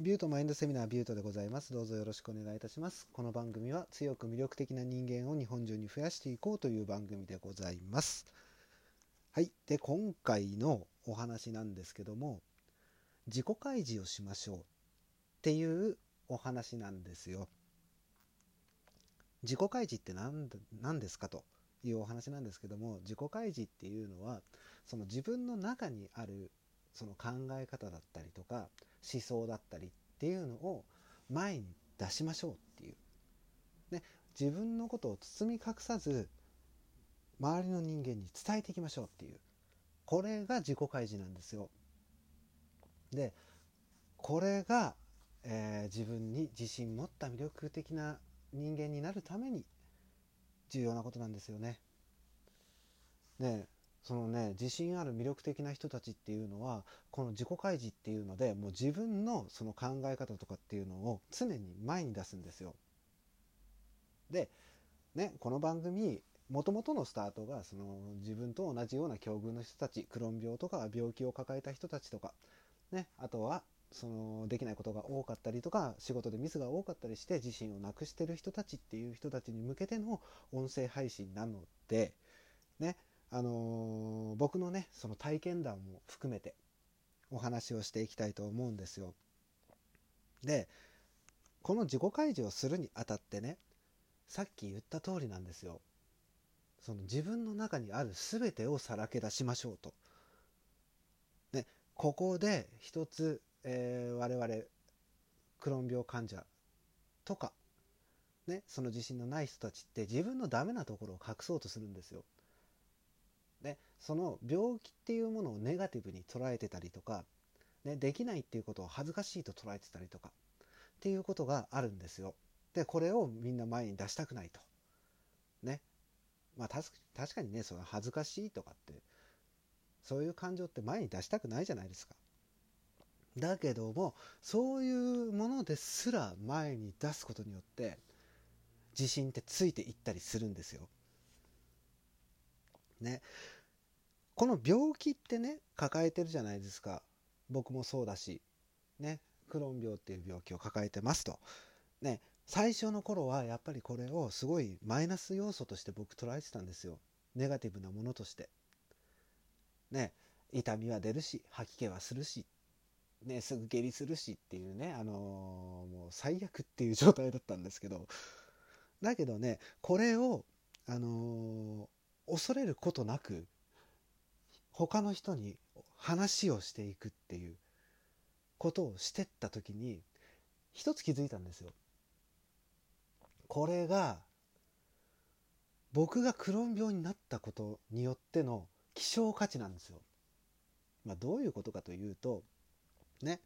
ビュートマインドセミナービュートでございます。どうぞよろしくお願いいたします。この番組は強く魅力的な人間を日本中に増やしていこうという番組でございます。はい。で、今回のお話なんですけども、自己開示をしましょうっていうお話なんですよ。自己開示って何何ですかというお話なんですけども、自己開示っていうのは、その自分の中にあるその考え方だったりとか思想だったりっていうのを前に出しましょうっていう、ね、自分のことを包み隠さず周りの人間に伝えていきましょうっていうこれが自己開示なんですよ。でこれが、えー、自分に自信持った魅力的な人間になるために重要なことなんですよね。でそのね自信ある魅力的な人たちっていうのはこの自己開示っていうのでもう自分のその考え方とかっていうのを常に前に出すんですよ。で、ね、この番組もともとのスタートがその自分と同じような境遇の人たちクローン病とか病気を抱えた人たちとか、ね、あとはそのできないことが多かったりとか仕事でミスが多かったりして自信をなくしてる人たちっていう人たちに向けての音声配信なのでねあの、僕のねその体験談も含めてお話をしていきたいと思うんですよ。でこの自己開示をするにあたってねさっき言った通りなんですよ。その自分の中にある全てをさらけ出しましょうと。ね、ここで一つ、えー、我々クローン病患者とか、ね、その自信のない人たちって自分のダメなところを隠そうとするんですよ。ね、その病気っていうものをネガティブに捉えてたりとか、ね、できないっていうことを恥ずかしいと捉えてたりとかっていうことがあるんですよ。でこれをみんな前に出したくないと。ね。まあ確かにねその恥ずかしいとかってそういう感情って前に出したくないじゃないですか。だけどもそういうものですら前に出すことによって自信ってついていったりするんですよ。ね。この病気ってね抱えてるじゃないですか。僕もそうだしね。クローン病っていう病気を抱えてますと。ね。最初の頃はやっぱりこれをすごいマイナス要素として僕捉えてたんですよ。ネガティブなものとして。ね。痛みは出るし吐き気はするしね。すぐ下痢するしっていうねあのー、もう最悪っていう状態だったんですけど。だけどねこれをあのー、恐れることなく他の人に話をしていくっていうことをしてった時に一つ気づいたんですよ。これが僕がクローン病になったことによっての希少価値なんですよ。まあ、どういうことかというとね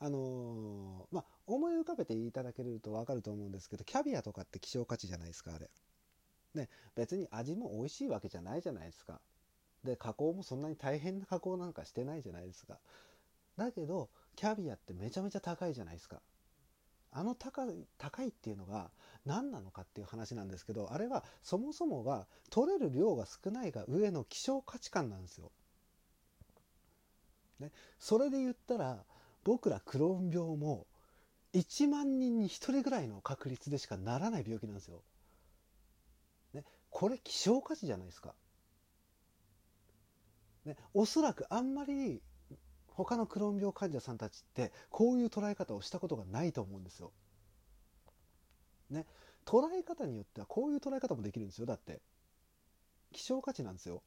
あのー、まあ思い浮かべていただけると分かると思うんですけどキャビアとかって希少価値じゃないですかあれ。ね別に味も美味しいわけじゃないじゃないですか。で加工もそんなに大変な加工なんかしてないじゃないですかだけどキャビアってめちゃめちゃ高いじゃないですかあの高い高いっていうのが何なのかっていう話なんですけどあれはそもそもが取れる量が少ないが上の希少価値観なんですよ。ね、それで言ったら僕らクローン病も1万人に1人ぐらいの確率でしかならない病気なんですよ。これ希少価値じゃないですか。ね、おそらくあんまり他のクローン病患者さんたちってこういう捉え方をしたことがないと思うんですよ。ね、捉え方によってはこういう捉え方もできるんですよだって希少価値なんですよ。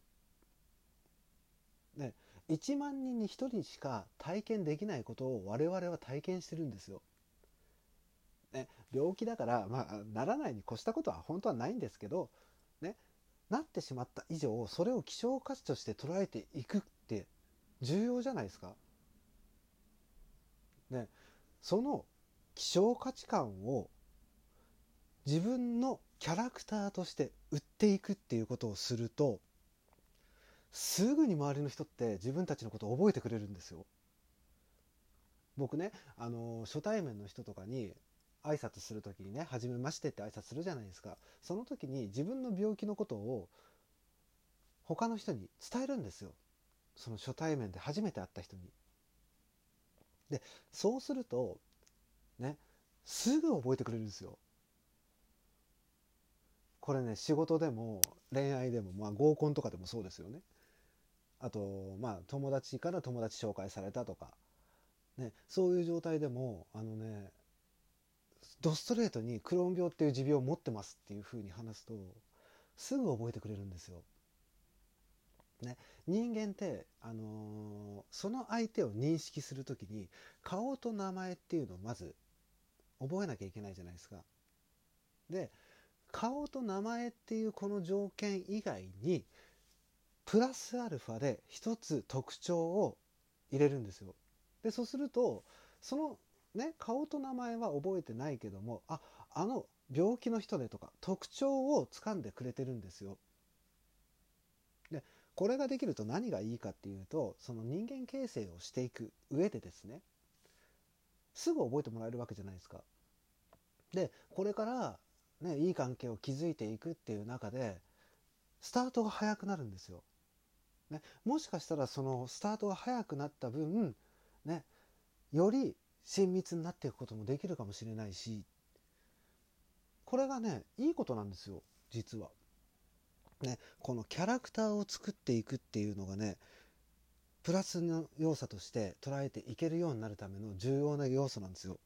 ね、1万人に1人しか体験できないことを我々は体験してるんですよ。ね、病気だから、まあ、ならないに越したことは本当はないんですけど、なってしまった以上それを希少価値として捉えていくって重要じゃないですか。ね、その希少価値観を自分のキャラクターとして売っていくっていうことをするとすぐに周りの人って自分たちのことを覚えてくれるんですよ。僕ねあの初対面の人とかに挨拶する時にね「はじめまして」って挨拶するじゃないですかその時に自分の病気のことを他の人に伝えるんですよその初対面で初めて会った人に。でそうするとねすぐ覚えてくれるんですよ。これね仕事でも恋愛でも、まあ、合コンとかでもそうですよね。あとまあ友達から友達紹介されたとか、ね、そういう状態でもあのねドストレートにクローン病っていう持病を持ってますっていうふうに話すとすぐ覚えてくれるんですよ。ね、人間って、あのー、その相手を認識する時に顔と名前っていうのをまず覚えなきゃいけないじゃないですか。で顔と名前っていうこの条件以外にプラスアルファで一つ特徴を入れるんですよ。でそうするとそのね顔と名前は覚えてないけどもああの病気の人でとか特徴をつかんでくれてるんですよ。でこれができると何がいいかっていうとその人間形成をしていく上でですねすぐ覚えてもらえるわけじゃないですか。でこれからねいい関係を築いていくっていう中でスタートが早くなるんですよ。ね、もしかしたらそのスタートが早くなった分、ね、より親密になっていくこともできるかもしれないしこれがねいいことなんですよ実は。ね、このキャラクターを作っていくっていうのがねプラスの要素として捉えていけるようになるための重要な要素なんですよ。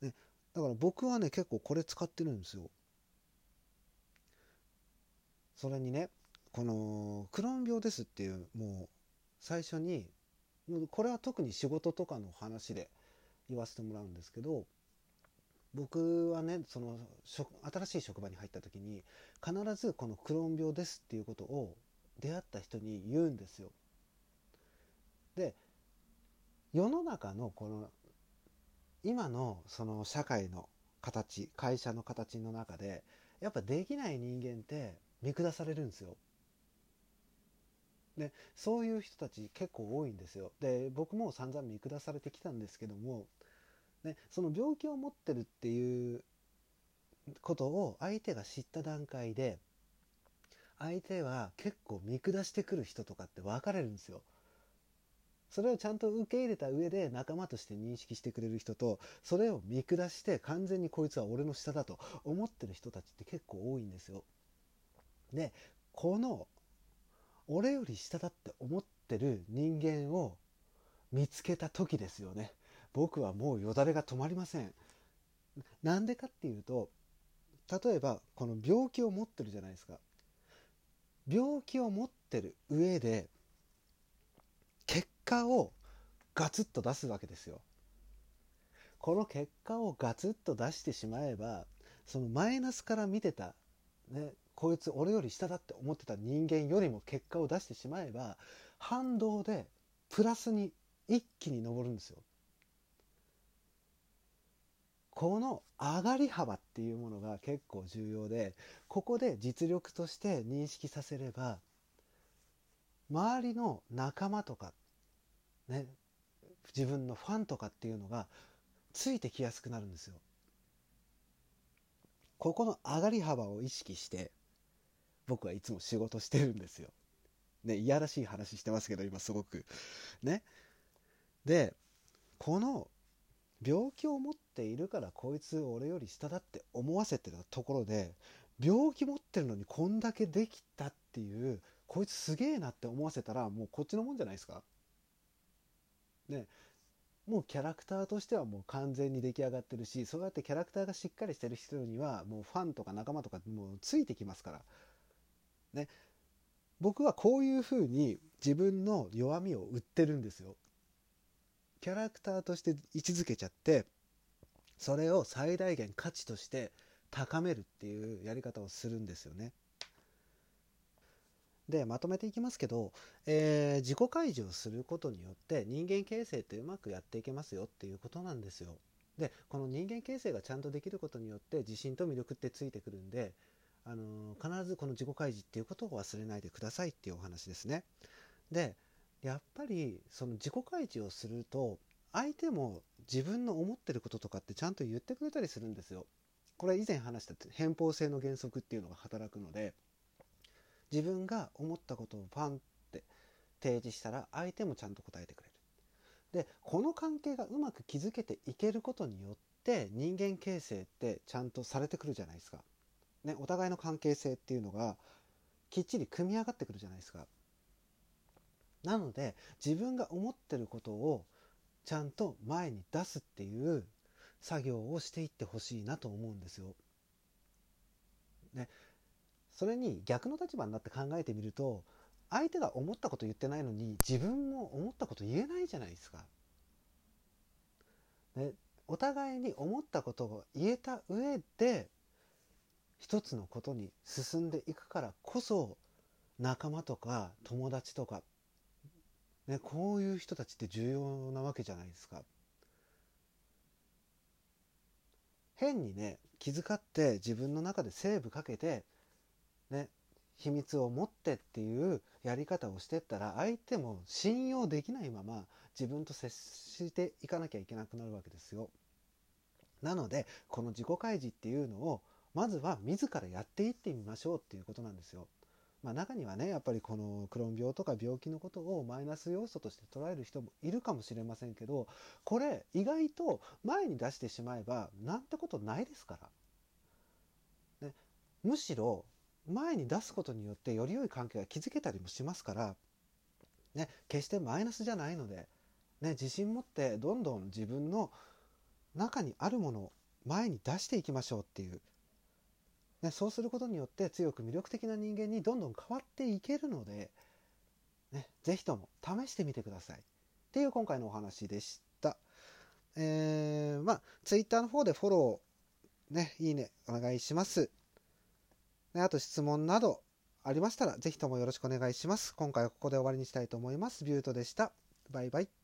ね、だから僕はね結構これ使ってるんですよ。それにねこのクローン病ですっていうもう最初にこれは特に仕事とかの話で言わせてもらうんですけど僕はねその新しい職場に入った時に必ずこのクローン病ですっていうことを出会った人に言うんですよ。で世の中のこの今のその社会の形会社の形の中でやっぱできない人間って見下されるんですよ。でそういう人たち結構多いんですよ。で僕も散々見下されてきたんですけども、ね、その病気を持ってるっていうことを相手が知った段階で相手は結構見下してくる人とかって分かれるんですよ。それをちゃんと受け入れた上で仲間として認識してくれる人とそれを見下して完全にこいつは俺の下だと思ってる人たちって結構多いんですよ。でこの俺より下だって思ってる人間を見つけた時ですよね。僕はもうよだれが止まりません。なんでかっていうと例えばこの病気を持ってるじゃないですか。病気を持ってる上で結果をガツッと出すわけですよ。この結果をガツッと出してしまえばそのマイナスから見てた、ね、こいつ俺より下だって思ってた人間よりも結果を出してしまえば反動でプラスに一気に上るんですよ。この上がり幅っていうものが結構重要でここで実力として認識させれば周りの仲間とかね自分のファンとかっていうのがついてきやすくなるんですよ。ここの上がり幅を意識して僕はいつも仕事してるんですよ。ね、いやらしい話してますけど、今すごく。ね。で、この病気を持っているからこいつ俺より下だって思わせてたところで、病気持ってるのにこんだけできたっていう、こいつすげえなって思わせたらもうこっちのもんじゃないですか。ね。もうキャラクターとしてはもう完全に出来上がってるしそうやってキャラクターがしっかりしてる人にはもうファンとか仲間とかもうついてきますからね、僕はこういうふうに自分の弱みを売ってるんですよ。キャラクターとして位置づけちゃってそれを最大限価値として高めるっていうやり方をするんですよね。でまとめていきますけど、えー、自己開示をすることによって人間形成ってうまくやっていけますよっていうことなんですよ。でこの人間形成がちゃんとできることによって自信と魅力ってついてくるんであの必ずこの自己開示っていうことを忘れないでくださいっていうお話ですね。でやっぱりその自己開示をすると相手も自分の思ってることとかってちゃんと言ってくれたりするんですよ。これ以前話した偏方性の原則っていうのが働くので自分が思ったことをパンって提示したら相手もちゃんと答えてくれる。でこの関係がうまく築けていけることによって人間形成ってちゃんとされてくるじゃないですか。ね、お互いの関係性っていうのがきっちり組み上がってくるじゃないですか。なので自分が思ってることをちゃんと前に出すっていう作業をしていってほしいなと思うんですよ。ね、それに逆の立場になって考えてみると相手が思ったこと言ってないのに自分も思ったこと言えないじゃないですか。ね、お互いに思ったことを言えた上で一つのことに進んでいくからこそ仲間とか友達とか、ね、こういう人たちって重要なわけじゃないですか。変にね気遣って自分の中でセーブかけてね秘密を持ってっていうやり方をしてったら相手も信用できないまま自分と接していかなきゃいけなくなるわけですよ。なのでこの自己開示っていうのをまずは自らやっていってみましょうっていうことなんですよ。まあ、中にはねやっぱりこのクローン病とか病気のことをマイナス要素として捉える人もいるかもしれませんけどこれ意外と前に出してしまえばなんてことないですから。ね、むしろ前に出すことによってより良い関係が築けたりもしますから、ね、決してマイナスじゃないので、ね、自信持ってどんどん自分の中にあるものを前に出していきましょうっていう、ね、そうすることによって強く魅力的な人間にどんどん変わっていけるので、ね、ぜひとも試してみてくださいっていう今回のお話でした。えー、まあ、Twitter の方でフォロー、ね、いいね、お願いします。ね、あと質問などありましたら、ぜひともよろしくお願いします。今回はここで終わりにしたいと思います。ビュートでした。バイバイ。